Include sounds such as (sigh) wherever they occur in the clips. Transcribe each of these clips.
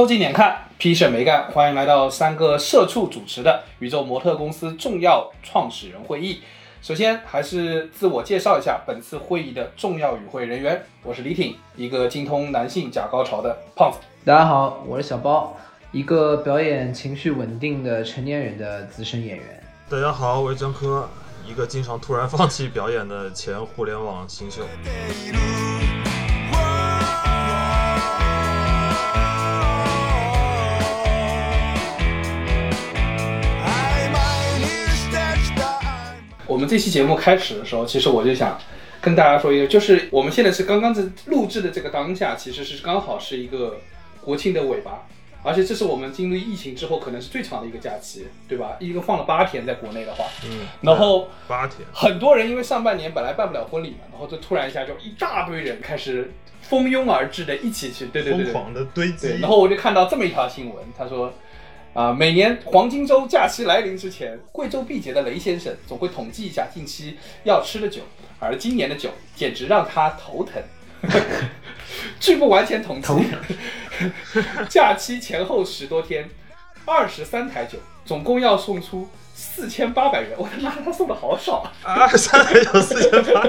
收集点看，批审没干，欢迎来到三个社畜主持的宇宙模特公司重要创始人会议。首先还是自我介绍一下本次会议的重要与会人员，我是李挺，一个精通男性假高潮的胖子。大家好，我是小包，一个表演情绪稳定的成年人的资深演员。大家好，我是江科，一个经常突然放弃表演的前互联网新秀。我们这期节目开始的时候，其实我就想跟大家说一个，就是我们现在是刚刚在录制的这个当下，其实是刚好是一个国庆的尾巴，而且这是我们经历疫情之后可能是最长的一个假期，对吧？一个放了八天，在国内的话，嗯，然后八天，很多人因为上半年本来办不了婚礼嘛，然后就突然一下就一大堆人开始蜂拥而至的一起去，对对对对，疯狂的堆积对，。然后我就看到这么一条新闻，他说，啊、每年黄金周假期来临之前，贵州毕节的雷先生总会统计一下近期要吃的酒，而今年的酒简直让他头疼。(laughs) 据不完全统计，(laughs) 假期前后十多天，二十三台酒，总共要送出四千八百元。我的妈，他送的好少啊！二十三台酒四千八，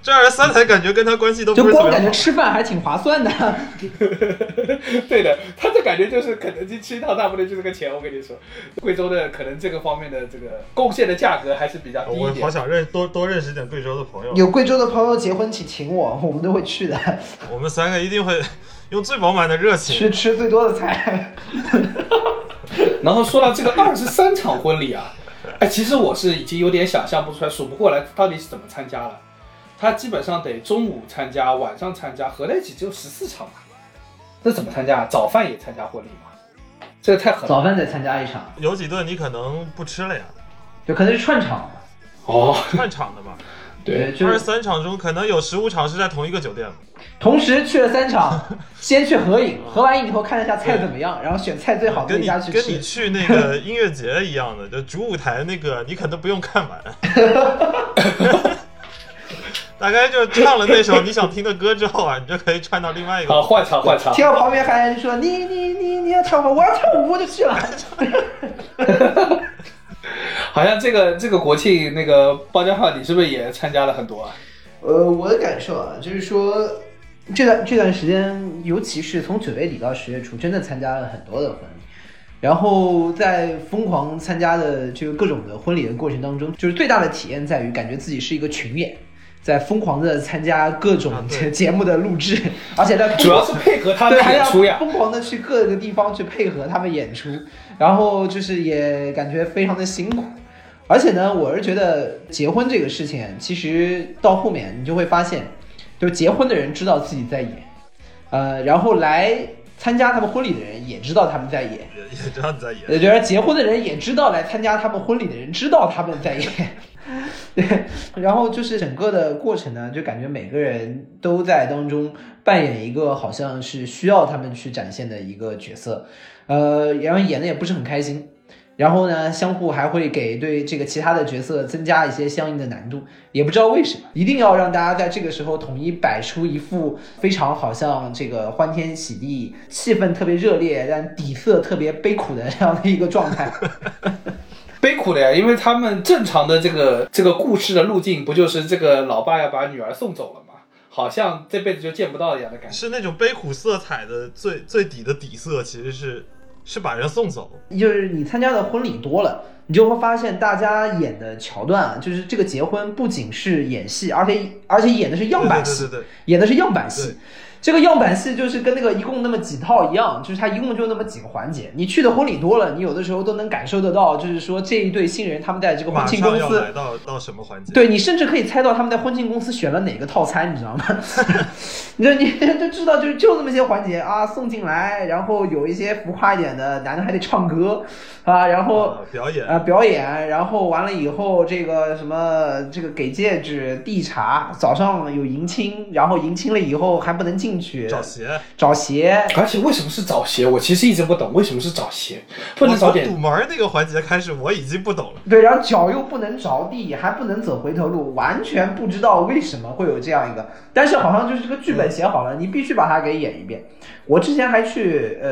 这二十三台感觉跟他关系都不就光感觉。吃饭还挺划算的。(laughs) 对的，他的感觉就是肯德基吃一套差不多就这个钱。我跟你说，贵州的可能这个方面的这个贡献的价格还是比较低一点。我好想认多多认识点贵州的朋友。有贵州的朋友结婚请请我，我们都会去的，我们三个一定会用最饱满的热情。去吃最多的菜。(laughs) 然后说到这个二十三场婚礼啊，哎，其实我是已经有点想象不出来，数不过来到底是怎么参加了。他基本上得中午参加，晚上参加，合在一起只有十四场吧？那怎么参加？早饭也参加婚礼吗？这个太狠了。早饭得参加一场，有几顿你可能不吃了呀，就可能是串场。哦，串场的嘛。(laughs) 对，就二十是三场中可能有十五场是在同一个酒店。同时去了三场，(laughs) 先去合影，合完影以后看一下菜怎么样，然后选菜最好的跟你那家去跟你。去那个音乐节一样的，就主舞台那个你可能不用看完，大概就唱了那首你想听的歌之后啊，你就可以串到另外一好，个。换场换场。听到旁边还有人说你你你你要跳舞，我要跳舞，我就去了。好像这个这个国庆那个包家浩，你是不是也参加了很多啊？呃，我的感受啊，就是说这段这段时间，尤其是从九月底到十月初，真的参加了很多的婚礼。然后在疯狂参加的这个各种的婚礼的过程当中，就是最大的体验在于感觉自己是一个群演，在疯狂的参加各种 (laughs) 节目的录制，而且在主要是配合他们演出呀。疯狂的去各个地方去配合他们演出，然后就是也感觉非常的辛苦。而且呢，我是觉得结婚这个事情，其实到后面你就会发现，就结婚的人知道自己在演，呃，然后来参加他们婚礼的人也知道他们在演，也 (laughs) 也知道你在演，也觉得结婚的人也知道来参加他们婚礼的人知道他们在演，(laughs) 对，然后就是整个的过程呢，就感觉每个人都在当中扮演一个好像是需要他们去展现的一个角色，呃，然后演的也不是很开心。然后呢，相互还会给对这个其他的角色增加一些相应的难度，也不知道为什么，一定要让大家在这个时候统一摆出一副非常好像这个欢天喜地、气氛特别热烈，但底色特别悲苦的这样的一个状态。(laughs) 悲苦的呀，因为他们正常的这个这个故事的路径，不就是这个老爸要把女儿送走了吗？好像这辈子就见不到一样的感觉。是那种悲苦色彩的最最底的底色，其实是是把人送走。就是你参加的婚礼多了，你就会发现大家演的桥段啊，就是这个结婚不仅是演戏，而且而且演的是样板戏，对对对对演的是样板戏对。这个样板戏就是跟那个一共那么几套一样，就是它一共就那么几个环节。你去的婚礼多了，你有的时候都能感受得到，就是说这一对新人他们在这个婚庆公司上要来到到什么环节？对你甚至可以猜到他们在婚庆公司选了哪个套餐，你知道吗？(laughs) 你就 (laughs) 你就知道，就是就那么些环节啊，送进来，然后有一些浮夸一点的，男的还得唱歌啊，然后啊表演啊、表演，然后完了以后这个什么这个给戒指、递茶，早上有迎亲，然后迎亲了以后还不能进去，找鞋，找鞋，而且为什么是找鞋？我其实一直不懂为什么是找鞋，不能找点堵门那个环节开始，我已经不懂了。对，然后脚又不能着地，还不能走回头路，完全不知道为什么会有这样一个，但是好像就是这个剧本写好了，你必须把它给演一遍。我之前还去呃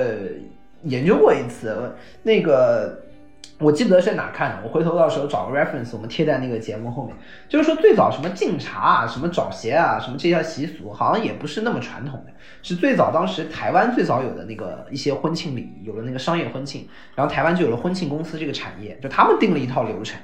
研究过一次，那个我记不得是在哪看的，我回头到时候找个 reference，我们贴在那个节目后面。就是说最早什么敬茶啊、什么找鞋啊、什么这些习俗，好像也不是那么传统的，是最早当时台湾最早有的那个一些婚庆礼仪，有了那个商业婚庆，然后台湾就有了婚庆公司这个产业，就他们定了一套流程，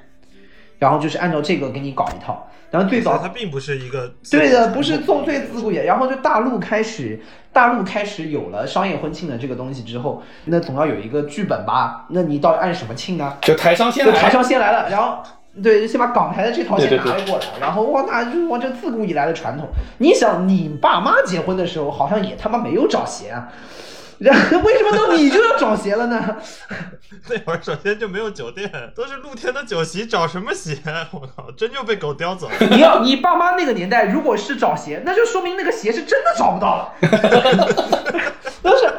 然后就是按照这个给你搞一套。然后最早它并不是一个对的，不是重最自古也。然后就大陆开始，大陆开始有了商业婚庆的这个东西之后，那总要有一个剧本吧？那你到底按什么庆呢？就台上先来，就台上先来了，然后对，先把港台的这套先对对对拿了过来，然后哇，那就是哇，这自古以来的传统。你想，你爸妈结婚的时候好像也他妈没有找鞋啊，然 (laughs) 后为什么到你就要找鞋了呢？(laughs) 那会儿首先就没有酒店，都是露天的酒席，找什么鞋？(laughs) 我靠，真就被狗叼走了。你要你爸妈那个年代，如果是找鞋，那就说明那个鞋是真的找不到了。都是，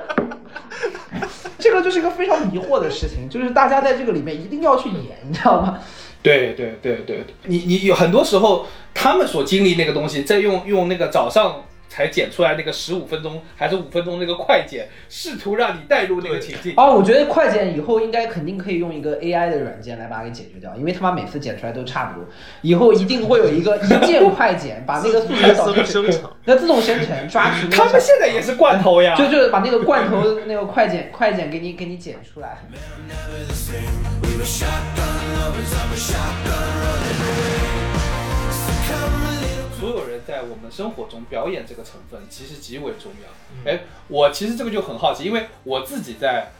这个就是一个非常迷惑的事情，就是大家在这个里面一定要去演，你知道吗？对对对对对，你你有很多时候他们所经历那个东西，在用用那个早上才剪出来那个十五分钟还是五分钟那个快剪，试图让你带入那个情境。哦，我觉得快剪以后应该肯定可以用一个 AI 的软件来把它给解决掉，因为他妈每次剪出来都差不多，以后一定会有一个一键快剪，把那个素材导自动生成，那自动生成抓 (laughs) 取他们现在也是罐头呀，就就是把那个罐头那个快剪快剪给你给你剪出来。在我们生活中表演这个成分其实极为重要。哎、我其实这个就很好奇，因为我自己在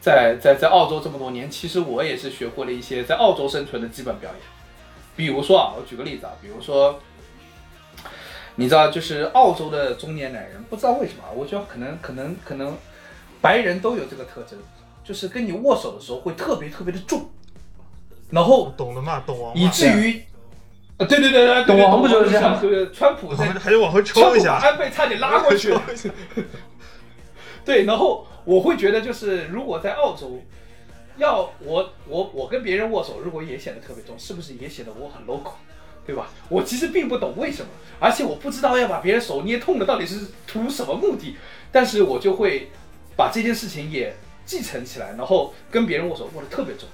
在在在澳洲这么多年，其实我也是学会了一些在澳洲生存的基本表演。比如说啊，我举个例子啊，比如说，你知道，就是澳洲的中年男人，不知道为什么啊，我觉得可能可能可能白人都有这个特征，就是跟你握手的时候会特别特别的重，然后懂了嘛，懂王，以至于，呃，对对对对，对懂王不就是这样吗对，川普在还得往后抽一下，安倍差点拉过去 (laughs) 对，然后我会觉得，就是如果在澳洲，要我我我跟别人握手，如果也显得特别重，是不是也显得我很 local，对吧？我其实并不懂为什么，而且我不知道要把别人手捏痛了到底是图什么目的，但是我就会把这件事情也继承起来，然后跟别人握手握得特别重。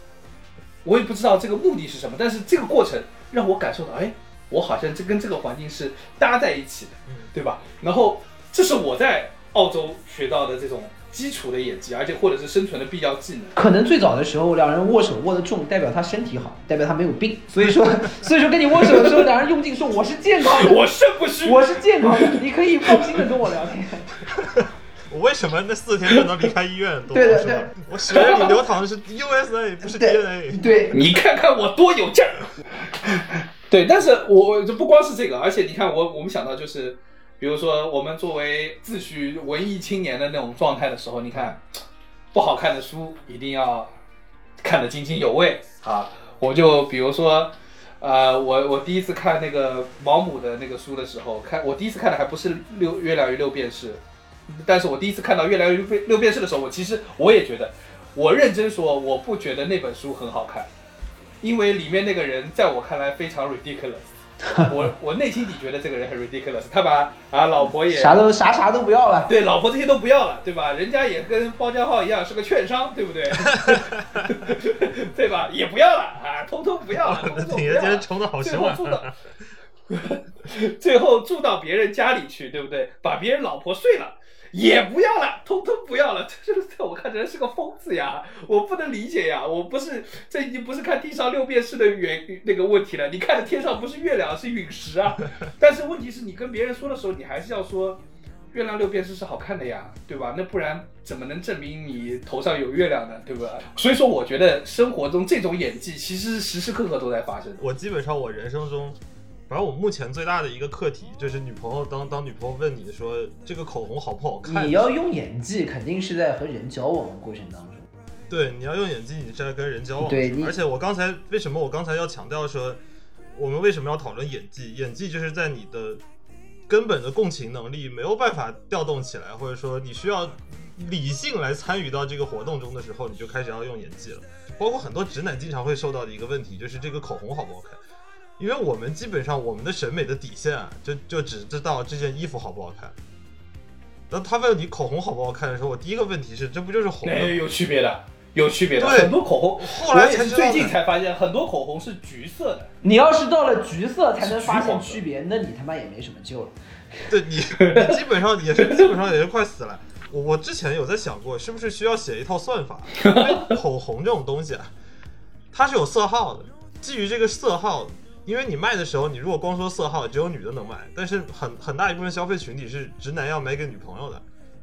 我也不知道这个目的是什么，但是这个过程让我感受到，哎，我好像这跟这个环境是搭在一起的，对吧？然后这是我在澳洲学到的这种基础的演技，而且或者是生存的必要技能。可能最早的时候，两人握手握得重，代表他身体好，代表他没有病。(laughs) 所以说，所以说跟你握手的时候，两人用劲说我是健康的，我肾不虚，我是健康的，你可以放心的跟我聊天。(laughs) 我为什么那四天不能离开医院？对对对我血液里流淌的是 USA，不是 DNA。对，你看看我多有劲儿。(laughs) 对，但是我就不光是这个，而且你看我我们想到就是，比如说我们作为自诩文艺青年的那种状态的时候，你看不好看的书一定要看得津津有味啊。我就比如说。呃，我我第一次看那个毛姆的那个书的时候，看我第一次看的还不是六《月亮与六便士》，但是我第一次看到《月亮与六六便士》的时候，我其实我也觉得，我认真说，我不觉得那本书很好看，因为里面那个人在我看来非常 ridiculous。我我内心底觉得这个人很 ridiculous，他把啊老婆也啥都啥啥都不要了。对老婆这些都不要了，对吧？人家也跟包家浩一样是个券商，对不对？对吧？也不要了啊，通通不要了，(laughs) 通通不挺爷要了。今天冲的好最凶啊！后住到，(laughs) 最后住到别人家里去，对不对？把别人老婆睡了。也不要了，通通不要了，(laughs) 这是在我看来是个疯子呀！我不能理解呀！我不是这已经不是看地上六便士的原那个问题了，你看的天上不是月亮是陨石啊！(laughs) 但是问题是你跟别人说的时候，你还是要说月亮六便士是好看的呀，对吧？那不然怎么能证明你头上有月亮呢？对吧？所以说，我觉得生活中这种演技其实是时时刻刻都在发生。我基本上我人生中，反正我目前最大的一个课题就是女朋友当当女朋友问你说这个口红好不好看，你要用演技，肯定是在和人交往的过程当中。对，你要用演技，你是在跟人交往。对而且我刚才为什么我刚才要强调说，我们为什么要讨论演技？演技就是在你的根本的共情能力没有办法调动起来，或者说你需要理性来参与到这个活动中的时候，你就开始要用演技了。包括很多直男经常会受到的一个问题，就是这个口红好不好看。因为我们基本上我们的审美的底线啊，就就只知道这件衣服好不好看。当他问你口红好不好看的时候，我第一个问题是，这不就是红的吗？有区别的，有区别的。对很多口红，后来最近才发现，很多口红是橘色的。你要是到了橘色才能发现区别，那你他妈也没什么救了。对你，你基本上也是基本上也是快死了。我我之前有在想过，是不是需要写一套算法？(laughs) 因为口红这种东西啊，它是有色号的。基于这个色号，因为你卖的时候，你如果光说色号，只有女的能买，但是很很大一部分消费群体是直男要买给女朋友的。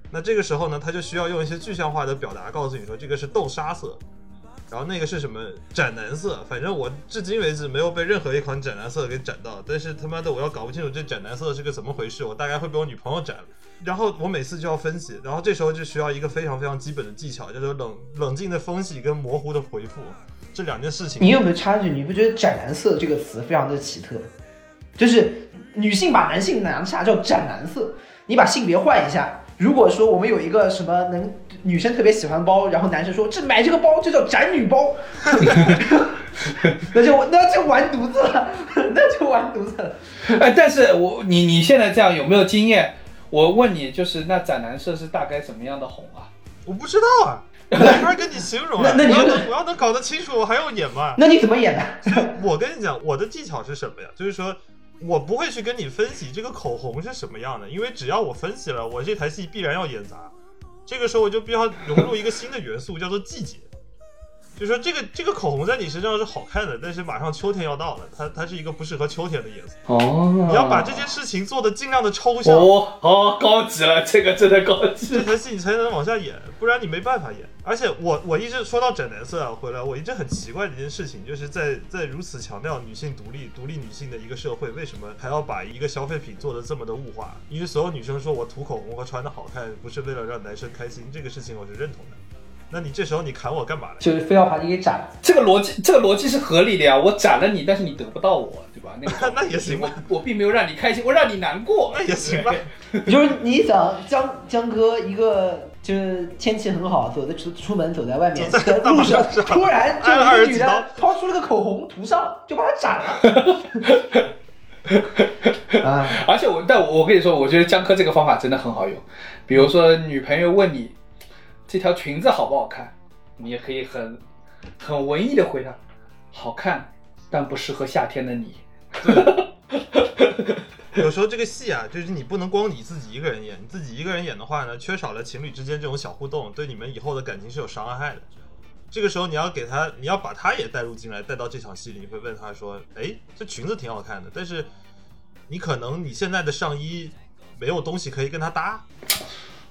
那这个时候呢，他就需要用一些具象化的表达告诉你说，这个是豆沙色，然后那个是什么斩男色。反正我至今为止没有被任何一款斩男色给斩到，但是他妈的我要搞不清楚这斩男色是个怎么回事，我大概会被我女朋友斩了。然后我每次就要分析，然后这时候就需要一个非常非常基本的技巧，叫做冷冷静的分析跟模糊的回复这两件事情。你有没有插一句？你不觉得“斩男色”这个词非常的奇特？就是女性把男性拿下叫斩男色，你把性别换一下。如果说我们有一个什么能女生特别喜欢包，然后男生说这买这个包就叫斩女包，(laughs) 那就那就完犊子了，那就完犊子了。哎，但是我你你现在这样有没有经验？我问你，就是那斩男色是大概什么样的红啊？我不知道啊，我 (laughs) 没法跟你形容啊。那那你我要能我要能搞得清楚，我还要演吗？那你怎么演的？(laughs) 我跟你讲，我的技巧是什么呀？就是说我不会去跟你分析这个口红是什么样的，因为只要我分析了，我这台戏必然要演砸。这个时候我就必须要融入一个新的元素，叫做季节。就是说这个这个口红在你身上是好看的，但是马上秋天要到了，它它是一个不适合秋天的颜色。哦你要把这件事情做的尽量的抽象，哦哦高级了，这个真的高级这。台戏你才能往下演，不然你没办法演。而且我我一直说到整男色啊，回来我一直很奇怪的一件事情，就是在在如此强调女性独立、独立女性的一个社会，为什么还要把一个消费品做的这么的物化？因为所有女生说我涂口红和穿的好看，不是为了让男生开心，这个事情我是认同的。那你这时候你砍我干嘛呢？就是非要把你给斩了。这个逻辑，这个逻辑是合理的呀。我斩了你，但是你得不到我，对吧？那个 (laughs) 那也行吧我我并没有让你开心，我让你难过。那也 (laughs) 行吧。就是你想江江哥一个就是天气很好，走在出出门走在外面，走在在路上突然就有一个女的掏出了个口红涂上，就把他斩了。(laughs) 啊，而且我，但我我跟你说，我觉得江科这个方法真的很好用。比如说，女朋友问你这条裙子好不好看，你也可以很很文艺的回答，好看，但不适合夏天的你。(laughs) 有时候这个戏啊，就是你不能光你自己一个人演，你自己一个人演的话呢，缺少了情侣之间这种小互动，对你们以后的感情是有伤害的。这个时候你要给他，你要把他也带入进来，带到这场戏里，你会问他说：“哎，这裙子挺好看的，但是你可能你现在的上衣没有东西可以跟他搭，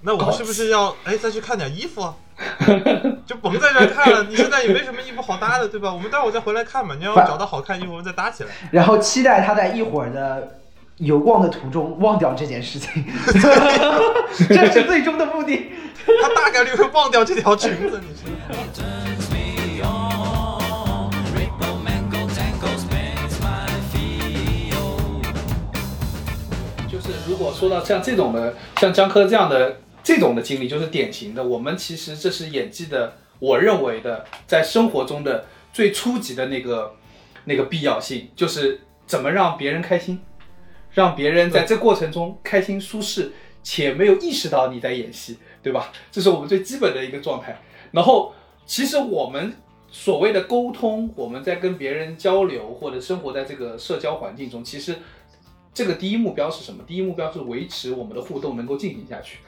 那我们是不是要哎再去看点衣服啊？就甭在这儿看了，你现在也没什么衣服好搭的，对吧？我们待会儿再回来看嘛，你要找到好看衣服，我们再搭起来。然后期待他在一会儿的游逛的途中忘掉这件事情，这是最终的目的。他大概率会忘掉这条裙子，你知道吗？turns me on. Rainbow mango tango spins my feel. 就是如果说到像这种的，像江科这样的这种的经历，就是典型的。我们其实这是演技的，我认为的，在生活中的最初级的那个那个必要性，就是怎么让别人开心，让别人在这过程中开心舒适，且没有意识到你在演戏，对吧？这是我们最基本的一个状态。然后，其实我们所谓的沟通，我们在跟别人交流或者生活在这个社交环境中，其实这个第一目标是什么？第一目标是维持我们的互动能够进行下去，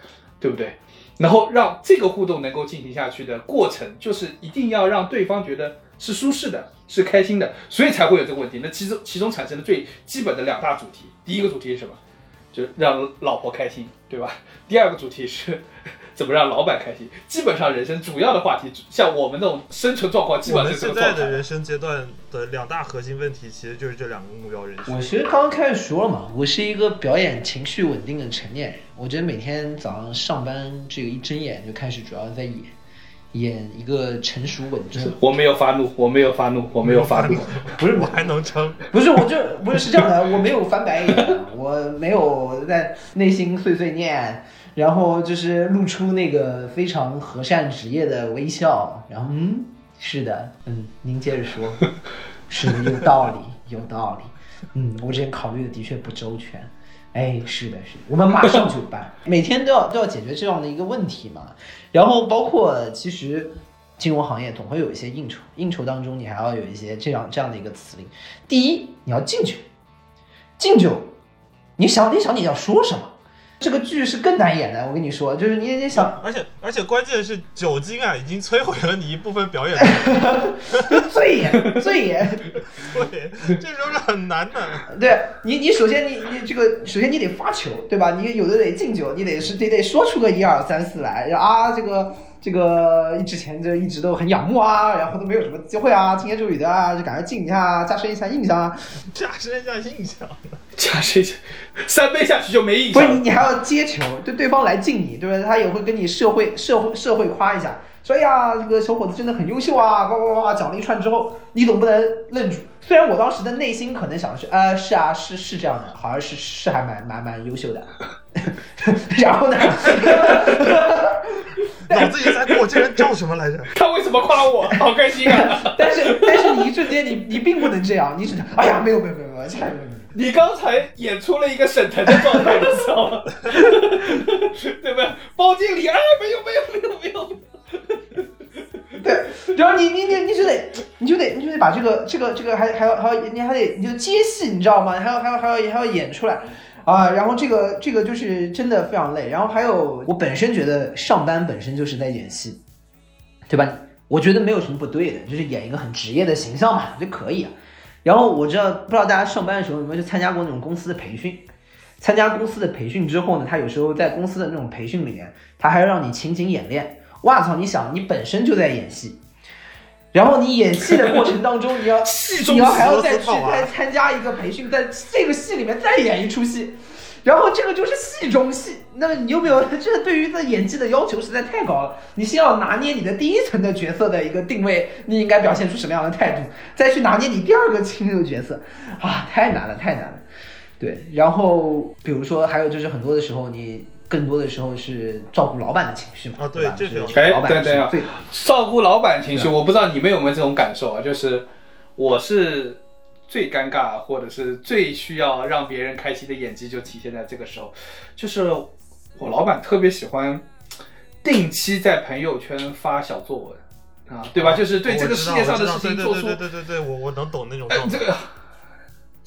对不对？然后让这个互动能够进行下去的过程，就是一定要让对方觉得是舒适的，是开心的，所以才会有这个问题。那其中其中产生的最基本的两大主题，第一个主题是什么？就让老婆开心，对吧？第二个主题是怎么让老板开心。基本上人生主要的话题，像我们这种生存状况，基本上们现在是这个状态。的人生阶段的两大核心问题，其实就是这两个目标人群我。其实刚刚开始说了嘛，我是一个表演情绪稳定的成年人。我觉得每天早上上班，这个一睁眼就开始主要在演，演一个成熟稳重。我没有发怒，我没有发怒，我没有发怒。不是我还能撑，不是，我就不是是这样的，我没有翻白眼，我没有在内心碎碎念，然后就是露出那个非常和善职业的微笑，然后嗯，是的，嗯，您接着说，(laughs) 是的，有道理，有道理，嗯，我之前考虑的的确不周全，哎，是的，是的，我们马上就办，每天都要都要解决这样的一个问题嘛。然后包括其实金融行业总会有一些应酬，应酬当中你还要有一些这样这样的一个词令。第一，你要敬酒，敬酒，你想你想你要说什么？这个剧是更难演的，我跟你说，就是你你想而且而且关键是酒精啊，已经摧毁了你一部分表演能力。(laughs) 最严最严，对，这时候是很难的。对你，你首先你你这个，首先你得发球，对吧？你有的得敬酒，你得是得得说出个一二三四来，啊，这个这个之前就一直都很仰慕啊，然后都没有什么机会啊，轻言重语的啊，就赶快敬一下，加深一下印象啊。(laughs) 加深一下印象。加深一下，三杯下去就没印不是你，你还要接球，对对方来敬你，对不对？他也会跟你社会社会社会夸一下，说哎呀，这个小伙子真的很优秀啊，呱呱呱呱讲了一串之后，你总不能愣住。虽然我当时的内心可能想的是，呃，是啊，是是这样的，好像是是还蛮蛮蛮优秀的。(laughs) 然后呢，脑子里在过，这人叫什么来着？(laughs) 他为什么夸我？好开心啊！(laughs) 但是但是你一瞬间你你并不能这样，你只能哎呀，没有没有没有没有，没有。你刚才演出了一个沈腾的状态，你知道吗？对不对？包经理啊，没有没有没有没有。对，然后你你你你就得你就得你就得把这个这个这个还还要还要你还得你就接戏，你知道吗？还要还要还要还要演出来啊！然后这个这个就是真的非常累。然后还有我本身觉得上班本身就是在演戏，对吧？我觉得没有什么不对的，就是演一个很职业的形象嘛，就可以啊。然后我知道不知道大家上班的时候有没有去参加过那种公司的培训？参加公司的培训之后呢，他有时候在公司的那种培训里面，他还要让你情景演练。哇操！你想，你本身就在演戏，然后你演戏的过程当中，你要 (laughs) 戏中你要还要再去再参加一个培训，在这个戏里面再演一出戏，然后这个就是戏中戏。那么你有没有这对于这演技的要求实在太高了？你先要拿捏你的第一层的角色的一个定位，你应该表现出什么样的态度，再去拿捏你第二个亲的角色，啊，太难了，太难了。对，然后比如说还有就是很多的时候，你更多的时候是照顾老板的情绪嘛，啊对就是哎对对啊照顾老板情绪，我不知道你们有没有这种感受啊？就是我是最尴尬，或者是最需要让别人开心的演技，就体现在这个时候。就是我老板特别喜欢定期在朋友圈发小作文啊，对吧？就是对这个世界上的事情做出对对对对对对，我我能懂那种状态。哎这个。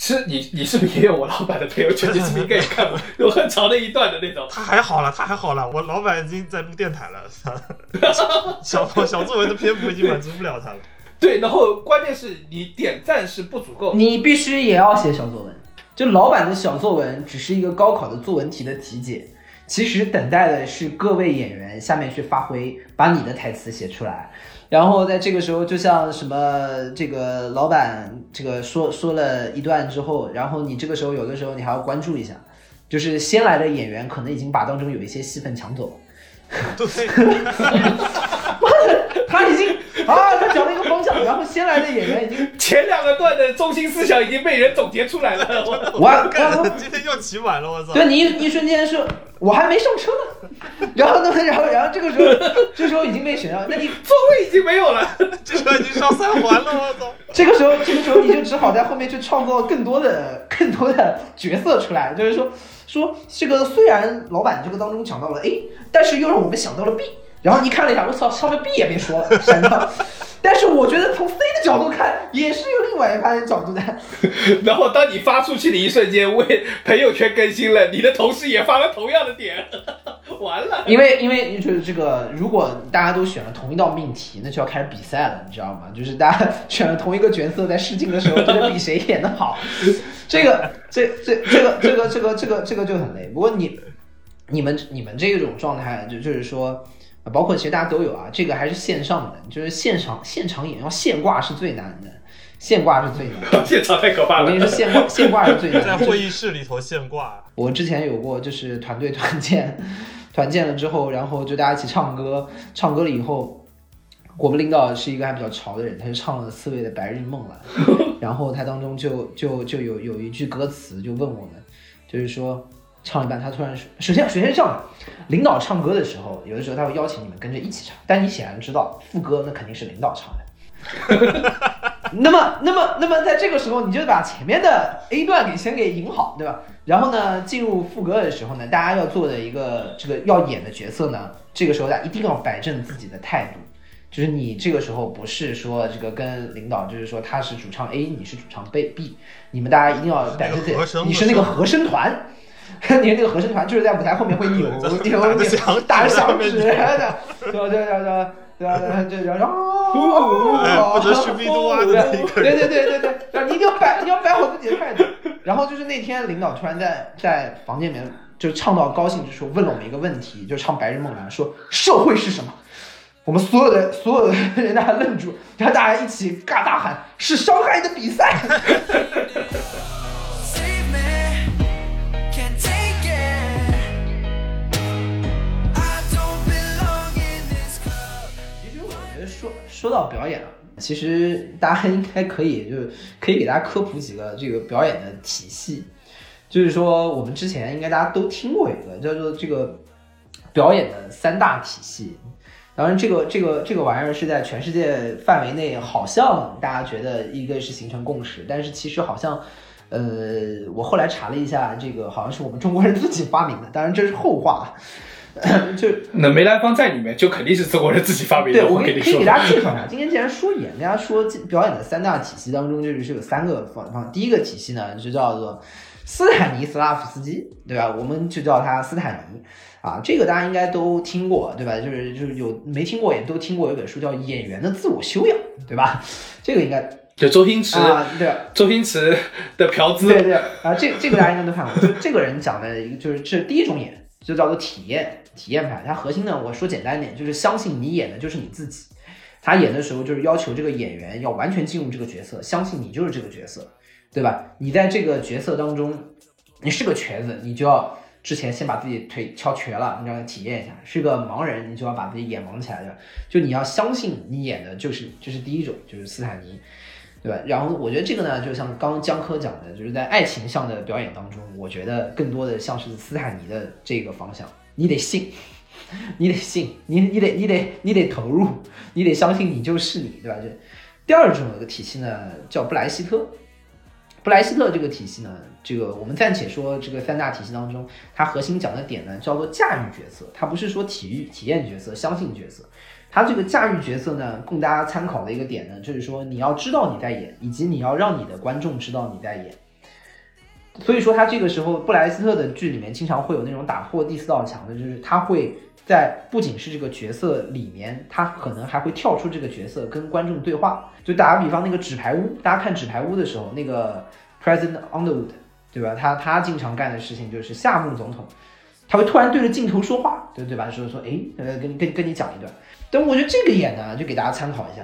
其实你你是不是也有我老板的朋友圈？你是不是应该也看过有很长的一段的那种？他还好了，他还好了。我老板已经在录电台了，(laughs) 小小作文的篇幅已经满足不了他了。对，然后关键是你点赞是不足够，你必须也要写小作文。就老板的小作文只是一个高考的作文题的题解，其实等待的是各位演员下面去发挥，把你的台词写出来。然后在这个时候，就像什么这个老板这个说说了一段之后，然后你这个时候有的时候你还要关注一下，就是先来的演员可能已经把当中有一些戏份抢走了。对，(laughs) 他已经 (laughs) 啊，他讲了一个方向，然后先来的演员已经 (laughs) 前两个段的中心思想已经被人总结出来了。我 (laughs) 我我干今天又起晚了，我操！对你一一瞬间是，我还没上车呢，然后呢，然后然后这个时候，这时候已经被选上，那你座位已经没有了。这车已经上三环了，我操！这个时候这个时候你就只好在后面去创造更多的更多的角色出来，就是说说这个虽然老板这个当中讲到了 A，但是又让我们想到了 B，然后你看了一下，我操，上面 B 也别说了，(laughs) 删掉。但是我觉得从 C 的角度看，也是有另外一番角度的。(laughs) 然后当你发出去的一瞬间，为朋友圈更新了，你的同事也发了同样的点，(laughs) 完了。因为因为就是这个，如果大家都选了同一道命题，那就要开始比赛了，你知道吗？就是大家选了同一个角色，在试镜的时候，就是比谁演的好。这个这这这个这个这个这个这个就很累。不过你你们你们这种状态，就就是说，呃包括其实大家都有啊，这个还是线上的，就是现场现场演，要现挂是最难的，现挂是最难的。(laughs) 现场太可怕了。我跟你说，现挂现挂是最难的。在会议室里头现挂，我之前有过，就是团队团建，团建了之后，然后就大家一起唱歌，唱歌了以后，我们领导是一个还比较潮的人，他就唱了刺猬的《白日梦》了，(laughs) 然后他当中就就就有有一句歌词就问我们，就是说唱一半，他突然说，首先首先是这样的，领导唱歌的时候，有的时候他会邀请你们跟着一起唱，但你显然知道副歌那肯定是领导唱的。(laughs) 那么，那么，那么在这个时候，你就把前面的 A 段给先给引好，对吧？然后呢，进入副歌的时候呢，大家要做的一个这个要演的角色呢，这个时候大家一定要摆正自己的态度，就是你这个时候不是说这个跟领导，就是说他是主唱 A，你是主唱 B 你们大家一定要摆正自己你是那个和声团。(laughs) 你看那个和声团，就是在舞台后面会扭扭扭打着响指的，对吧？对对 (laughs) 对对对对，然后 (laughs) 哎不得是逼嘟啊的那个对对对对对，然后你一定要摆，你要摆好自己的态度。然后就是那天领导突然在在房间里面就唱到高兴之处，问了我们一个问题，就唱《白日梦蓝》，说社会是什么？我们所有的所有的人大家愣住，然后大家一起嘎大喊：是伤害的比赛。说说到表演啊，其实大家应该可以就是可以给大家科普几个这个表演的体系，就是说我们之前应该大家都听过一个叫做这个表演的三大体系。当然，这个这个这个玩意儿是在全世界范围内，好像大家觉得一个是形成共识，但是其实好像，呃，我后来查了一下，这个好像是我们中国人自己发明的，当然这是后话，(laughs) 就那梅兰芳在里面就肯定是中国人自己发明的对，的，我可以可以给。大家介绍一下。今天既然说演，跟大家说表演的三大体系当中，就是是有三个方方。第一个体系呢，就叫做斯坦尼斯拉夫斯基，对吧？我们就叫他斯坦尼啊。这个大家应该都听过，对吧？就是就是有没听过也都听过，有本书叫《演员的自我修养》，对吧？这个应该就周星驰，啊，对。周星驰的嫖资，对对啊，这这个大家应该都看过。就这个人讲的一个就是这是第一种演，就叫做体验体验派。它核心呢，我说简单点，就是相信你演的就是你自己。他演的时候就是要求这个演员要完全进入这个角色，相信你就是这个角色，对吧？你在这个角色当中，你是个瘸子，你就要之前先把自己腿敲瘸了，你让他体验一下；是个盲人，你就要把自己眼盲起来的。就你要相信你演的就是就是第一种，就是斯坦尼。对吧？然后我觉得这个呢，就像刚刚江科讲的，就是在爱情上的表演当中，我觉得更多的像是斯坦尼的这个方向，你得信，(laughs) 你得信，你你得你得你得投入，你得相信你就是你，对吧？这第二种有个体系呢，叫布莱希特。布莱希特这个体系呢，这个我们暂且说这个三大体系当中，它核心讲的点呢叫做驾驭角色，它不是说体育体验角色、相信角色，他这个驾驭角色呢，供大家参考的一个点呢，就是说你要知道你在演，以及你要让你的观众知道你在演。所以说，他这个时候布莱斯特的剧里面经常会有那种打破第四道墙的，就是他会在不仅是这个角色里面，他可能还会跳出这个角色跟观众对话。就打个比方，那个纸牌屋，大家看纸牌屋的时候，那个 President Underwood，对吧？他他经常干的事情就是夏目总统，他会突然对着镜头说话，对对吧？说说，哎，呃，跟跟跟你讲一段。但我觉得这个演呢，就给大家参考一下，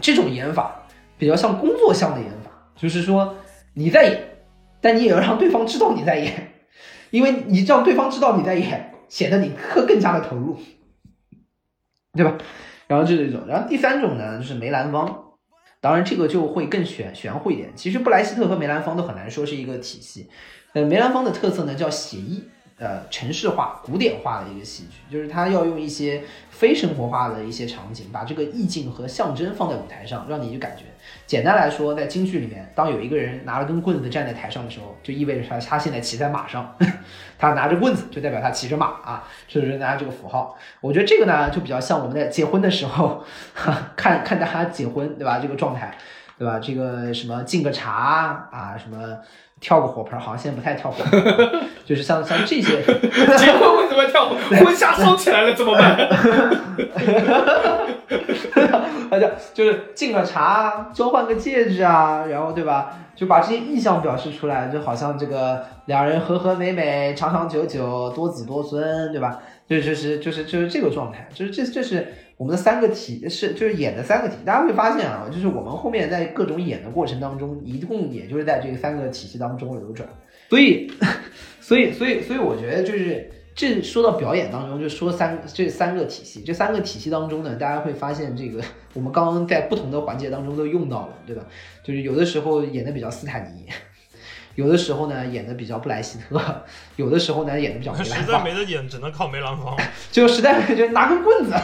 这种演法比较像工作项的演法，就是说你在演，但你也要让对方知道你在演，因为你让对方知道你在演，显得你更更加的投入，对吧？然后这是一种，然后第三种呢，就是梅兰芳。当然，这个就会更玄玄乎一点。其实布莱希特和梅兰芳都很难说是一个体系。呃，梅兰芳的特色呢叫写意，呃，城市化、古典化的一个戏剧，就是他要用一些非生活化的一些场景，把这个意境和象征放在舞台上，让你就感觉。简单来说，在京剧里面，当有一个人拿了根棍子站在台上的时候，就意味着他他现在骑在马上，(laughs) 他拿着棍子就代表他骑着马啊，是不是拿这个符号？我觉得这个呢，就比较像我们在结婚的时候，(laughs) 看看大家结婚，对吧？这个状态，对吧？这个什么敬个茶啊，什么跳个火盆儿，好像现在不太跳火盆儿，(laughs) 就是像像这些。结婚为什么跳火？婚纱烧起来了怎么办？(laughs) 他就就是敬个茶，交换个戒指啊，然后对吧？就把这些意向表示出来，就好像这个两人和和美美、长长久久、多子多孙，对吧？就就是就是就是这个状态，就是这这是我们的三个体，是就是演的三个体。大家会发现啊，就是我们后面在各种演的过程当中，一共也就是在这个三个体系当中流转。所以，所以，所以，所以，我觉得就是这说到表演当中，就说三这三个体系，这三个体系当中呢，大家会发现这个我们刚刚在不同的环节当中都用到了，对吧？就是有的时候演的比较斯坦尼，有的时候呢演的比较布莱希特，有的时候呢演的比较 (laughs) 梅兰芳实在没，得演，只能靠梅兰芳。(laughs) 就实在就拿根棍子，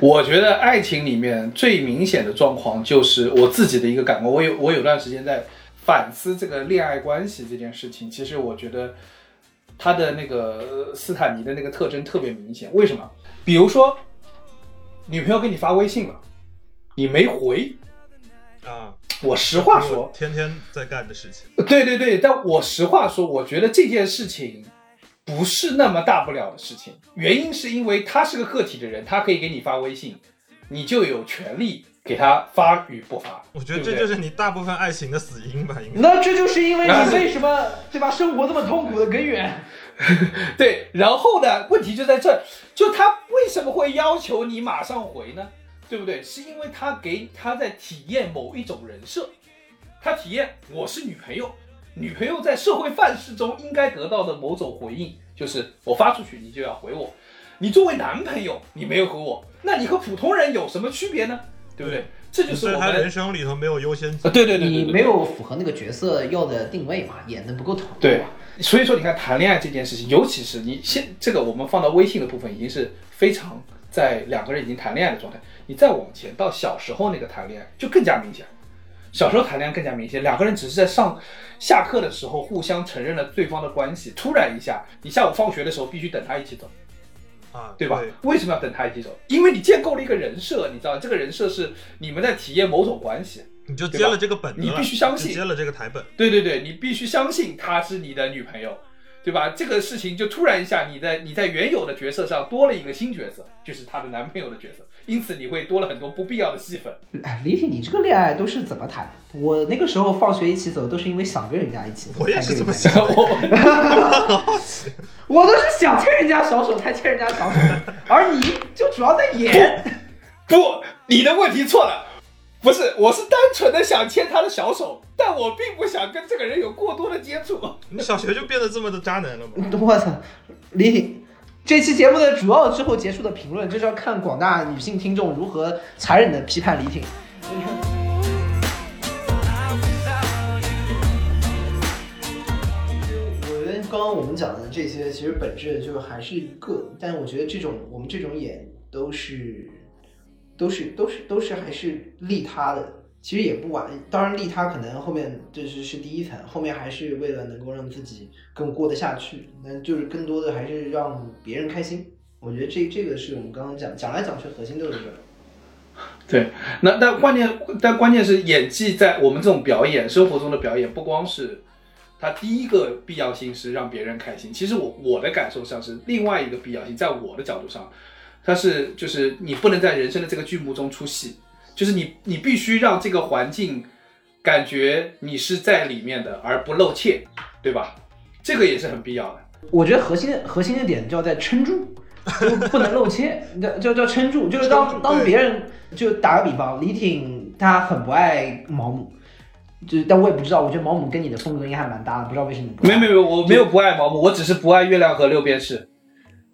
我觉得爱情里面最明显的状况就是我自己的一个感官。我有我有段时间在反思这个恋爱关系这件事情。其实我觉得他的那个呃斯坦尼的那个特征特别明显。为什么？比如说，女朋友给你发微信了，你没回。啊，我实话说，天天在干的事情。对对对，但我实话说，我觉得这件事情不是那么大不了的事情。原因是因为他是个个体的人，他可以给你发微信，你就有权利给他发与不发。我觉得这就是你大部分爱情的死因吧，应该。那这就是因为你为什么 (laughs) 对吧？生活这么痛苦的根源。(laughs) 对，然后呢，问题就在这儿，就他为什么会要求你马上回呢？对不对？是因为他给他在体验某一种人设，他体验我是女朋友，女朋友在社会范式中应该得到的某种回应，就是我发出去你就要回我。你作为男朋友，你没有回我，那你和普通人有什么区别呢？对不对？这就是他人生里头没有优先级呃，。对对对对对，你没有符合那个角色要的定位嘛，演的不够投入对嘛。，所以说你看谈恋爱这件事情，尤其是你现这个我们放到微信的部分，已经是非常在两个人已经谈恋爱的状态。你再往前到小时候那个谈恋爱，就更加明显。小时候谈恋爱更加明显，两个人只是在上下课的时候互相承认了对方的关系，突然一下，你下午放学的时候必须等他一起走，啊，对吧？为什么要等他一起走？因为你建构了一个人设，你知道这个人设是你们在体验某种关系。你就接了这个本子，你必须相信接了这个台本。对对对，你必须相信她是你的女朋友，对吧？这个事情就突然一下，你在你在原有的角色上多了一个新角色，就是她的男朋友的角色，因此你会多了很多不必要的戏份。哎，李挺，你这个恋爱都是怎么谈？我那个时候放学一起走，都是因为想跟人家一起走。我也是这么想我 (laughs) 我都是想牵人家小手才牵人家小手，而你就主要在演。不，你的问题错了，不是，我是单纯的想牵他的小手，但我并不想跟这个人有过多的接触。你小学就变得这么的渣男了吗？(laughs) 我操，李挺，这期节目的主要之后结束的评论，就是要看广大女性听众如何残忍的批判李挺。我觉得刚刚我们讲的这些，其实本质就还是一个，但我觉得这种我们这种演都是都是都是都是还是利他的，其实也不晚。当然利他可能后面这是是第一层，后面还是为了能够让自己更过得下去，那就是更多的还是让别人开心。我觉得这这个是我们刚刚讲讲来讲去核心都是这个。对，那但关键但关键是演技在我们这种表演生活中的表演，不光是它第一个必要性是让别人开心，其实我我的感受上是另外一个必要性，在我的角度上，它是就是你不能在人生的这个剧目中出戏，就是你你必须让这个环境感觉你是在里面的，而不露怯，对吧？这个也是很必要的。我觉得核心核心的点就要在撑住，就不能露怯，叫叫叫撑住。就是当当别人就打个比方，李挺他很不爱毛姆，就是但我也不知道，我觉得毛姆跟你的风格应该还蛮搭的，不知道为什么你不没没没，我没有不爱毛姆，我只是不爱月亮和六便士，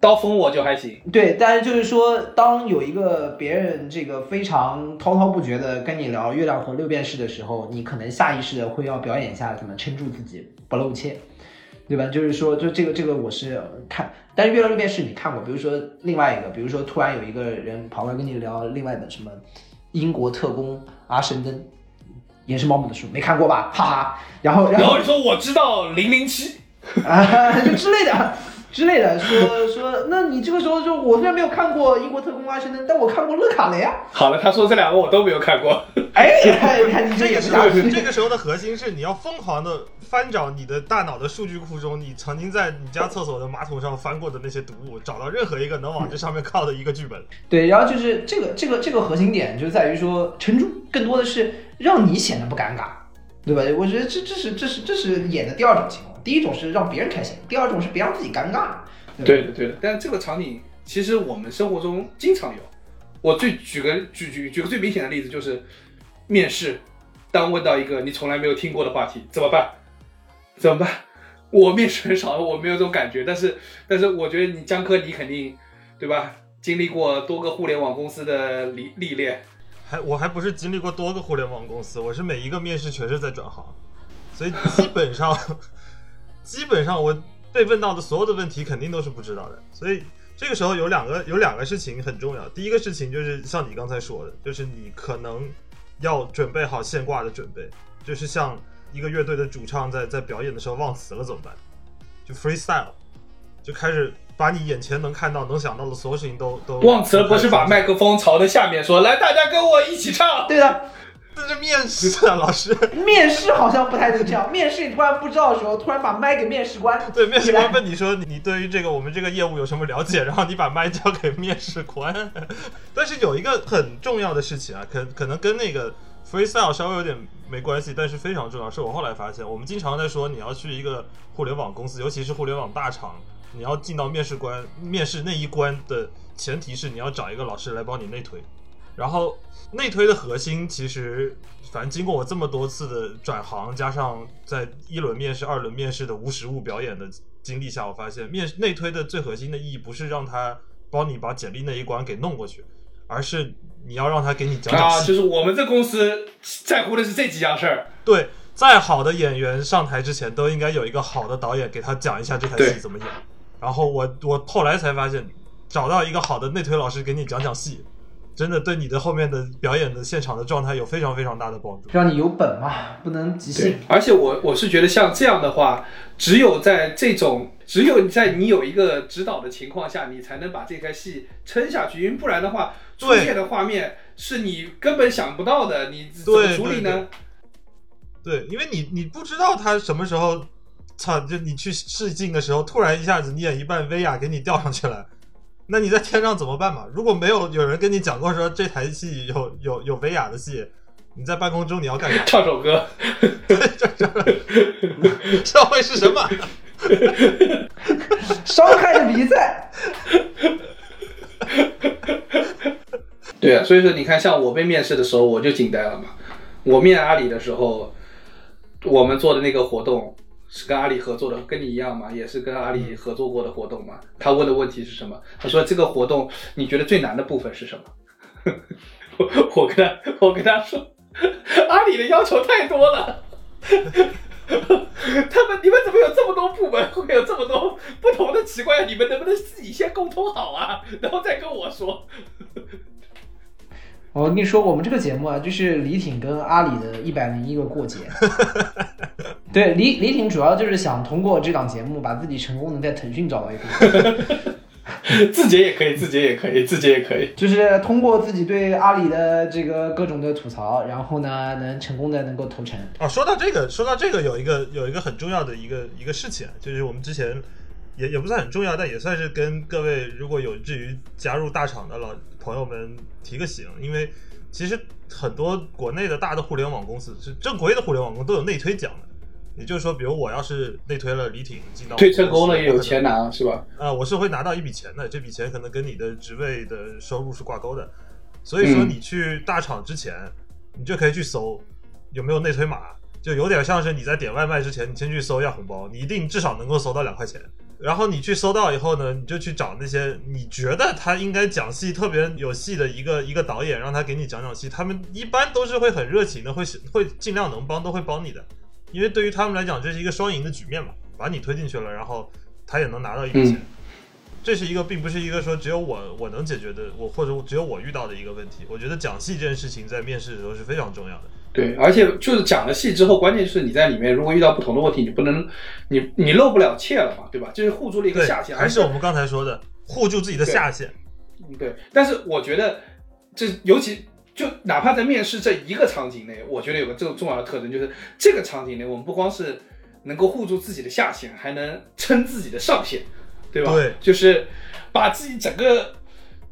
刀锋我就还行。对，但是就是说，当有一个别人这个非常滔滔不绝的跟你聊月亮和六便士的时候，你可能下意识的会要表演一下怎么撑住自己不露怯，对吧？就是说，就这个这个我是看，但是月亮六便士你看过，比如说另外一个，比如说突然有一个人跑过来跟你聊另外的什么英国特工阿什登，也是毛姆的书，没看过吧？哈哈，然后然后然后你说我知道零零七，(laughs) 啊，就之类的。之类的，说说，那你这个时候就我虽然没有看过英国特工阿什登，但我看过勒卡雷啊。好了，他说这两个我都没有看过。哎，你看你这这个时也是 (laughs) 这个时候的核心是你要疯狂的翻找你的大脑的数据库中，你曾经在你家厕所的马桶上翻过的那些读物，找到任何一个能往这上面靠的一个剧本。对，然后就是这个这个这个核心点就在于说撑住，更多的是让你显得不尴尬，对吧？我觉得这这是这是这是演的第二种情况，第一种是让别人开心，第二种是别让自己尴尬。对的，对的。但这个场景其实我们生活中经常有。我最举个举举举个最明显的例子，就是面试，当问到一个你从来没有听过的话题，怎么办？怎么办？(laughs) 我面试很少，我没有这种感觉。但是，但是我觉得你江科，你肯定对吧？经历过多个互联网公司的历历练，还我还不是经历过多个互联网公司，我是每一个面试全是在转行，所以基本上基本上我被问到的所有的问题肯定都是不知道的，所以这个时候有两个有两个事情很重要。第一个事情就是像你刚才说的，就是你可能要准备好现挂的准备，就是像一个乐队的主唱在在表演的时候忘词了怎么办？就 freestyle，就开始把你眼前能看到、能想到的所有事情都都忘词了不是把麦克风朝着下面说，来，大家跟我一起唱。对的，这是面试啊，老师。面试好像不太能这样。(laughs) 面试你突然不知道的时候，突然把麦给面试官，(laughs) 对，面试官问你说你对于这个我们这个业务有什么了解，然后你把麦交给面试官。(laughs) 但是有一个很重要的事情啊，可可能跟那个 freestyle 稍微有点没关系，但是非常重要。是我后来发现，我们经常在说你要去一个互联网公司，尤其是互联网大厂，你要进到面试官面试那一关的前提是你要找一个老师来帮你内推。然后内推的核心其实，反正经过我这么多次的转行，加上在一轮面试、二轮面试的无实物表演的经历下，我发现面内推的最核心的意义不是让他帮你把简历那一关给弄过去，而是你要让他给你讲讲。就是我们这公司在乎的是这几样事儿。对，再好的演员上台之前，都应该有一个好的导演给他讲一下这台戏怎么演。然后我我后来才发现，找到一个好的内推老师给你讲讲戏，真的对你的后面的表演的现场的状态有非常非常大的帮助。让你有本嘛，不能即兴。，而且我我是觉得像这样的话，只有在这种只有在你有一个指导的情况下，你才能把这台戏撑下去，因为不然的话，出对现的画面是你根本想不到的，你怎对么处理呢？对，因为你你不知道他什么时候，操，就你去试镜的时候，突然一下子你演一半，薇娅给你吊上去了，那你在天上怎么办嘛？如果没有有人跟你讲过说这台戏有有有薇娅的戏，你在半空中你要干啥？(laughs) 唱首歌，(laughs) 社会是什么？(laughs) 伤害的比赛，对啊，所以说你看，像我被面试的时候，我就惊呆了嘛。我面阿里的时候，我们做的那个活动是跟阿里合作的，跟你一样嘛，也是跟阿里合作过的活动嘛。他问的问题是什么？他说这个活动你觉得最难的部分是什么？(laughs) 我我跟他我跟他说，阿里的要求太多了。(laughs) 他们你们怎么有这么多部门，会有这么多不同的奇怪？你们能不能自己先沟通好啊，然后再跟我说？我跟你说，我们这个节目啊，就是李挺跟阿里的一百零一个过节。(laughs) 对，李李挺主要就是想通过这档节目，把自己成功的在腾讯找到一个工 (laughs) 作，字节也可以，字节也可以，字节也可以。就是通过自己对阿里的这个各种的吐槽，然后呢，能成功的能够投诚。哦，说到这个，说到这个，有一个有一个很重要的一个一个事情啊，就是我们之前也也不算很重要，但也算是跟各位如果有志于加入大厂的老朋友们提个醒，因为其实很多国内的大的互联网公司，是正规的互联网公司都有内推奖的。也就是说，比如我要是内推了李挺进到我推成功了也有钱拿，是吧？啊、我是会拿到一笔钱的，这笔钱可能跟你的职位的收入是挂钩的，所以说嗯你去大厂之前，你就可以去搜有没有内推码，就有点像是你在点外卖之前，你先去搜一下红包，你一定至少能够搜到两块钱。然后你去搜到以后呢，你就去找那些你觉得他应该讲戏特别有戏的一个一个导演，让他给你讲讲戏。他们一般都是会很热情的，会会尽量能帮都会帮你的，因为对于他们来讲这是一个双赢的局面嘛，把你推进去了，然后他也能拿到一笔钱。嗯这是一个，并不是一个说只有我我能解决的，我或者只有我遇到的一个问题。我觉得讲戏这件事情在面试的时候是非常重要的。对，而且就是讲了戏之后，关键是你在里面如果遇到不同的问题，你不能，你你露不了怯了嘛，对吧？就是护住了一个下限，，还是我们刚才说的，护住自己的下限。嗯对。但是我觉得，这尤其就哪怕在面试这一个场景内，我觉得有个这个重要的特征，就是这个场景内，我们不光是能够护住自己的下限，还能撑自己的上限，对吧？对，就是把自己整个。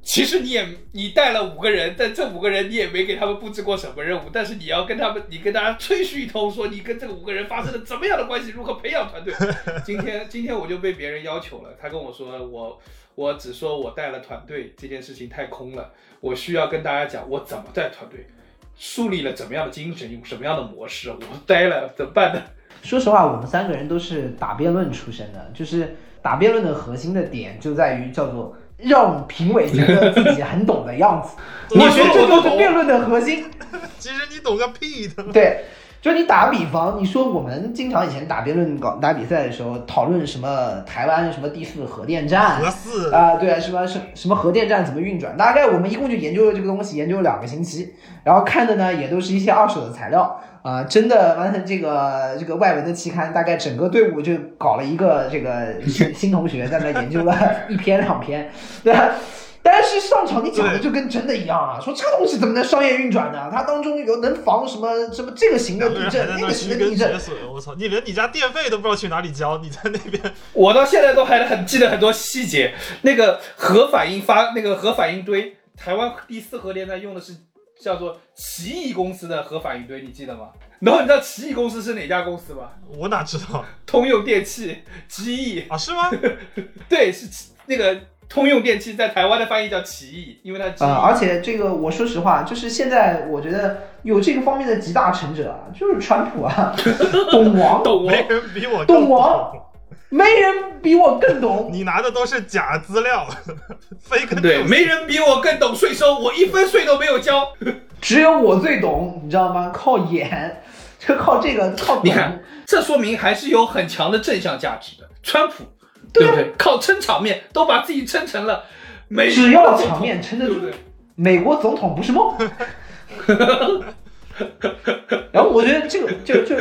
其实你也你带了五个人，但这五个人你也没给他们布置过什么任务，但是你要跟他们，你跟大家吹嘘一通，说你跟这个五个人发生了怎么样的关系，如何培养团队。(laughs) 今天今天我就被别人要求了，他跟我说我我只说我带了团队这件事情太空了，我需要跟大家讲我怎么带团队，树立了怎么样的精神，用什么样的模式，我呆了怎么办呢？说实话，我们三个人都是打辩论出身的，就是打辩论的核心的点就在于叫做让评委觉得自己很懂的样子。(laughs) 我觉得这就是辩论的核心。其实你懂个屁的。对，就你打比方，你说我们经常以前打辩论、搞打比赛的时候，讨论什么台湾什么第四核电站核四啊、对啊，什么什什么核电站怎么运转？大概我们一共就研究了这个东西，研究了两个星期，然后看的呢也都是一些二手的材料啊、真的完成这个这个外文的期刊，大概整个队伍就搞了一个这个新新同学在那研究了一篇两篇，对吧？但是上场你讲的就跟真的一样啊，说这个东西怎么能商业运转呢？它当中有能防什么什么这个型的地震，那那个型的地震我操！你连你家电费都不知道去哪里交，你在那边我到现在都还很记得很多细节。那个核反应发那个核反应堆，台湾第四核电站用的是叫做奇异公司的核反应堆，你记得吗？然后你知道奇异公司是哪家公司吗？我哪知道 (laughs) 通用电气奇异啊？是吗？(laughs) 对，是那个通用电器在台湾的翻译叫奇异，因为它而且这个我说实话，就是现在我觉得有这个方面的集大成者啊，就是川普啊，(laughs) 懂王，懂王没人比我更懂王，没人比我更懂。(laughs) 你拿的都是假资料，(laughs) fake 对，没人比我更懂税收，我一分税都没有交。只有我最懂，你知道吗？靠演，就靠这个靠懂。你看，这说明还是有很强的正向价值的。川普，对不对？靠撑场面，都把自己撑成了美只要场面撑得住对不，对？美国总统不是梦。(laughs) 然后我觉得这个就就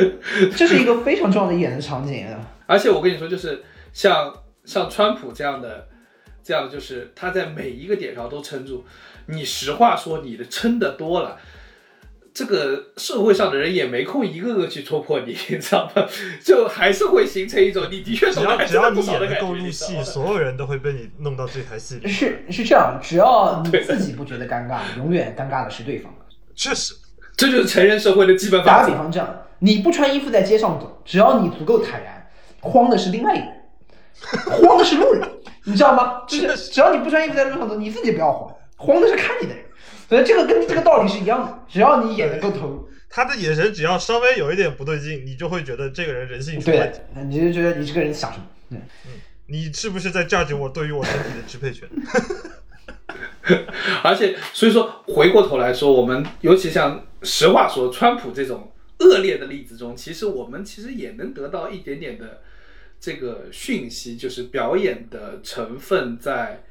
这是一个非常重要的演的场景啊。而且我跟你说，就是像像川普这样的，这样就是他在每一个点上都撑住。你实话说，你的撑的多了。这个社会上的人也没空一个个去戳破你，(laughs) 你知道吗？就还是会形成一种你的确只懂得还要只要你真的不少演的够入戏，所有人都会被你弄到这台戏里。是是这样，只要你自己不觉得尴尬，(laughs) 永远尴尬的是对方。确实，这就是成人社会的基本法则。打个比方，这样，你不穿衣服在街上走，只要你足够坦然，慌的是另外一个人，(laughs) 慌的是路人，你知道吗？就是只要你不穿衣服在路上走，你自己不要慌，慌的是看你的人。所以这个跟这个道理是一样的，只要你演的够投入，他的眼神只要稍微有一点不对劲，你就会觉得这个人人性出问题。，你就觉得你这个人想什么？对，你是不是在 judge 我对于我身体的支配权？(laughs) 而且，所以说回过头来说，我们尤其像实话说，川普这种恶劣的例子中，其实我们其实也能得到一点点的这个讯息，就是表演的成分在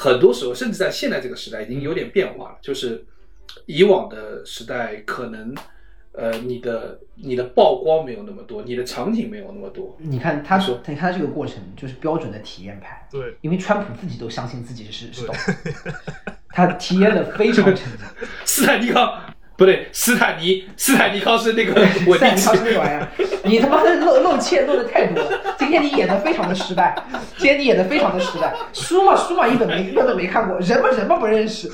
很多时候，甚至在现在这个时代已经有点变化了。就是以往的时代，可能呃你的你的曝光没有那么多，你的场景没有那么多，你看他你说，你看他这个过程就是标准的体验派，对，因为川普自己都相信自己是是懂的，他体验的非常成功。斯坦尼康不对，斯坦尼斯坦尼康是那个 (laughs) 稳定器赛你康是那个玩意儿，你他妈的露露怯露的太多了。今天你演的非常的失败，今天你演的非常的失败。书嘛书嘛一本没一本都没看过，人嘛人嘛不认识。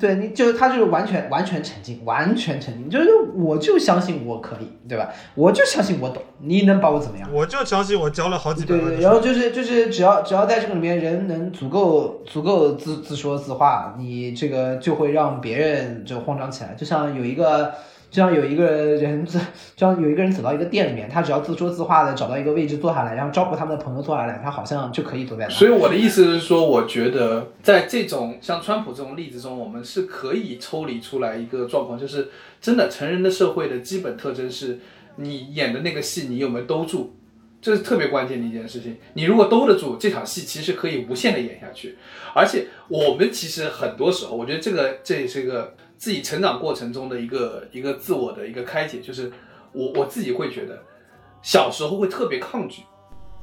对，你就是他就是完全完全沉浸，完全沉浸，就是我就相信我可以，对吧？我就相信我懂，你能把我怎么样？我就相信我教了好几百对对。然后就是就是只要只要在这个里面人能足够足够自自说自话，你这个就会让别人就慌张起来。就像有一个，就像有一个人自，就像有一个人走到一个店里面，他只要自说自话的找到一个位置坐下来，然后招呼他们的朋友坐下来，他好像就可以坐在那。所以我的意思是说，我觉得在这种像川普这种例子中，我们是可以抽离出来一个状况，就是真的成人的社会的基本特征是，你演的那个戏你有没有兜住，这是特别关键的一件事情。你如果兜得住，这场戏其实可以无限的演下去。而且我们其实很多时候，我觉得这个这也是一个自己成长过程中的一个一个自我的一个开解，就是我我自己会觉得，小时候会特别抗拒。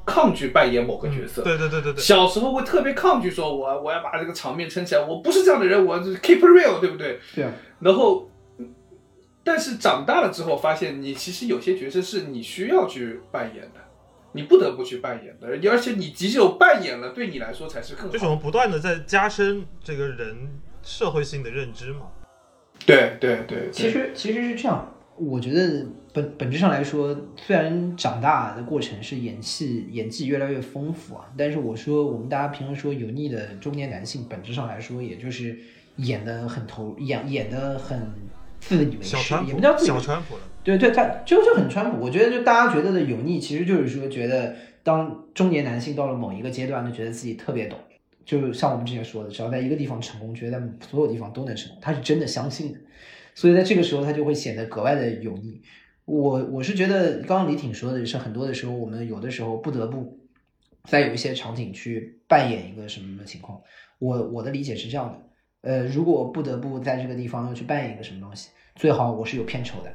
抗拒扮演某个角色，对对对对对，小时候会特别抗拒说我我要把这个场面撑起来，我不是这样的人，我就是 keep it real，对不对？对啊，然后，嗯但是长大了之后，发现你其实有些角色是你需要去扮演的，你不得不去扮演的，而且你只有扮演了，对你来说才是更好。就是我们不断的在加深这个人社会性的认知嘛。对对对，对其实其实是这样，我觉得本本质上来说，虽然长大的过程是演戏演技越来越丰富啊，但是我说我们大家平常说油腻的中年男性，本质上来说也就是演的很投演演的很自以为是，小川普也不叫，自以为是，小川普了，对对，他就就很川普。我觉得就大家觉得的油腻，其实就是说觉得当中年男性到了某一个阶段，就觉得自己特别懂。就像我们之前说的，只要在一个地方成功，觉得在所有地方都能成功，他是真的相信的。所以在这个时候他就会显得格外的油腻。我我是觉得刚刚李挺说的是很多的时候，我们有的时候不得不在有一些场景去扮演一个什么什么情况。我我的理解是这样的，呃，如果不得不在这个地方要去扮演一个什么东西，最好我是有片酬的，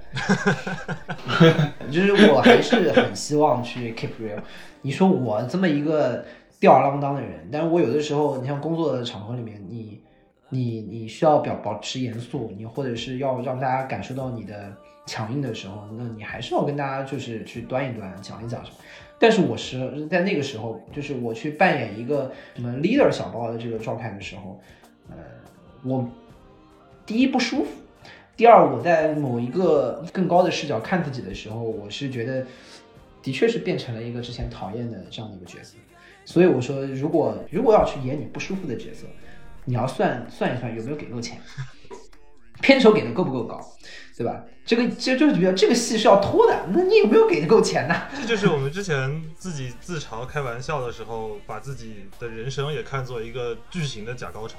(laughs) 就是我还是很希望去 keep real。你说我这么一个吊儿郎当的人，但是我有的时候，你像工作的场合里面，你你你需要表保持严肃，你或者是要让大家感受到你的强硬的时候，那你还是要跟大家就是去端一端，讲一讲什么。但是我是在那个时候，就是我去扮演一个什么 leader 小包的这个状态的时候，呃，我第一不舒服，第二我在某一个更高的视角看自己的时候，我是觉得的确是变成了一个之前讨厌的这样的一个角色。所以我说，如果如果要去演你不舒服的角色，你要算算一算有没有给够钱，片酬给的够不够高，对吧？这个这就是比较这个戏是要拖的，那你有没有给的够钱呢？这就是我们之前自己自嘲开玩笑的时候，把自己的人生也看作一个巨型的假高潮，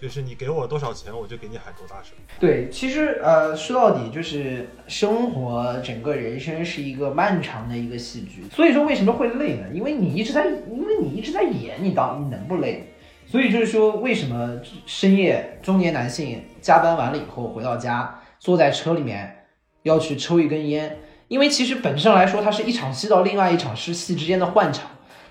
就是你给我多少钱，我就给你喊多大声。对，其实呃，说到底就是生活，整个人生是一个漫长的一个戏剧。所以说为什么会累呢？因为你一直在，因为你一直在演，你当你能不累？所以就是说，为什么深夜中年男性加班完了以后回到家，坐在车里面要去抽一根烟？因为其实本质上来说，它是一场戏到另外一场是戏之间的换场。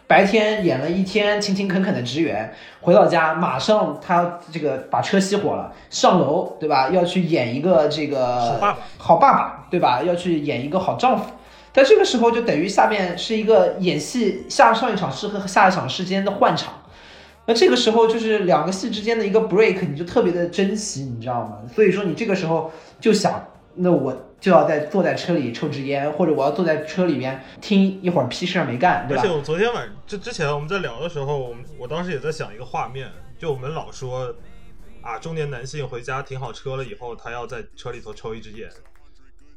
白天演了一天勤勤恳恳的职员，回到家马上他这个把车熄火了，上楼对吧？要去演一个这个好爸爸，好爸爸对吧？要去演一个好丈夫。但这个时候就等于下面是一个演戏下上一场戏和下一场戏之间的换场。那这个时候就是两个戏之间的一个 break，你就特别的珍惜，你知道吗？所以说你这个时候就想，那我就要在坐在车里抽支烟，或者我要坐在车里面听一会儿屁事儿没干，对吧而且？我昨天晚就之前我们在聊的时候，我们我当时也在想一个画面，就我们老说啊，中年男性回家停好车了以后，他要在车里头抽一支烟，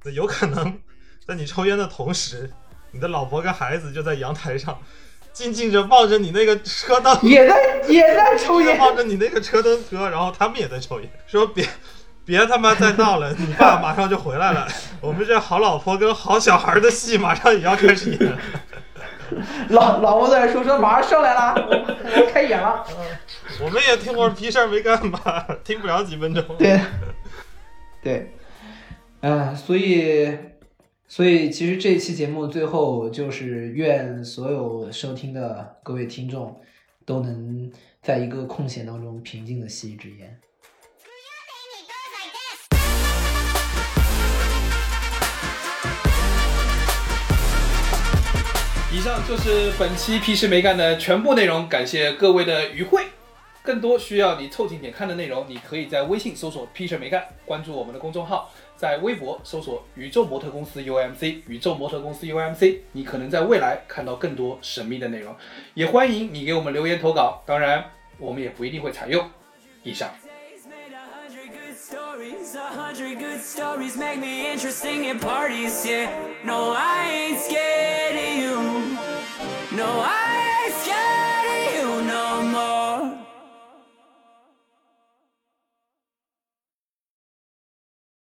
那有可能在你抽烟的同时，你的老婆跟孩子就在阳台上静静着望着你那个车灯，也在也在抽烟，望着你那个车灯车，然后他们也在抽烟，说别别他妈再闹了，你爸马上就回来了，我们这好老婆跟好小孩的戏马上也要开始演了。老老婆在说说马上上来了，我我开演了。我们也听会儿屁事儿没干吧，听不了几分钟。对，对，嗯、所以，所以其实这期节目最后就是愿所有收听的各位听众都能在一个空闲当中平静的吸一支烟。以上就是本期屁事没干的全部内容，感谢各位的与会。更多需要你凑近点看的内容，你可以在微信搜索“屁事没干”，关注我们的公众号，在微博搜索“宇宙模特公司 UMC”，宇宙模特公司 UMC，你可能在未来看到更多神秘的内容。也欢迎你给我们留言投稿，当然我们也不一定会采用。以上。Stories, a hundred good stories make me interesting at parties. Yeah, no, I ain't scared of you. No, I